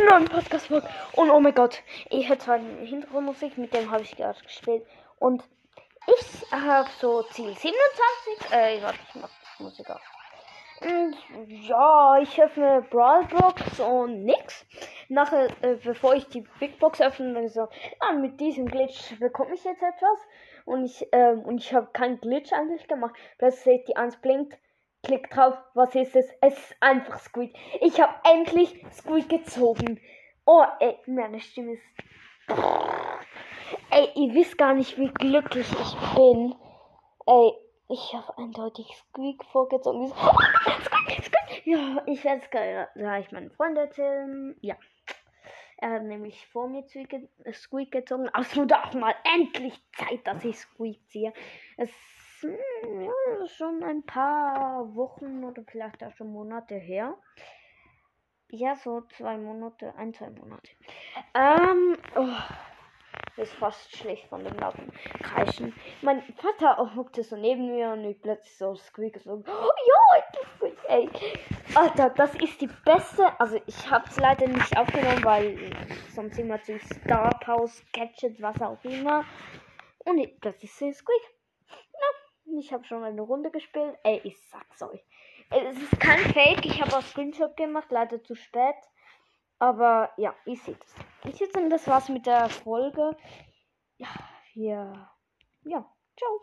neuen Podcast-Folge. Und oh mein Gott, ich höre zwar Hintergrundmusik, mit dem habe ich gerade gespielt. Und ich habe so Ziel 27. Äh, warte, ich mach Musik auf. Und ja, ich öffne Brawl Box und nix. Nachher, äh, bevor ich die Big Box öffne, dann so, ah, mit diesem Glitch bekomme ich jetzt etwas. Und ich, ähm, und ich habe keinen Glitch eigentlich gemacht. Plötzlich die eins blinkt. Klick drauf. Was ist es? Es ist einfach Squeak. Ich habe endlich Squeak gezogen. Oh, ey, meine Stimme ist. Ey, ihr wisst gar nicht, wie glücklich ich bin. Ey, ich habe eindeutig Squeak vorgezogen. So, oh, Squeak, Squeak. Ja, ich werde es gleich meinen Freund erzählen. Ja. Er hat nämlich vor mir Squeak gezogen. Also auch mal endlich Zeit, dass ich Squeak ziehe. Es ja, schon ein paar Wochen oder vielleicht auch schon Monate her. Ja, so zwei Monate, ein, zwei Monate. Ähm, oh, ist fast schlecht von dem lauten Kreischen. Mein Vater hockte so neben mir und ich plötzlich so squeak so, oh ja, ey. Alter, das ist die beste, also ich hab's leider nicht aufgenommen, weil sonst immer zu Star Pause, Gadget, was auch immer. Und das ist ein Squeak. Ich habe schon eine Runde gespielt. Ey, ich sag's euch. Es ist kein Fake. Ich habe auch Screenshot gemacht, leider zu spät. Aber ja, ihr seht es. Ich würde sagen, das war's mit der Folge. Ja, hier. Ja, ciao.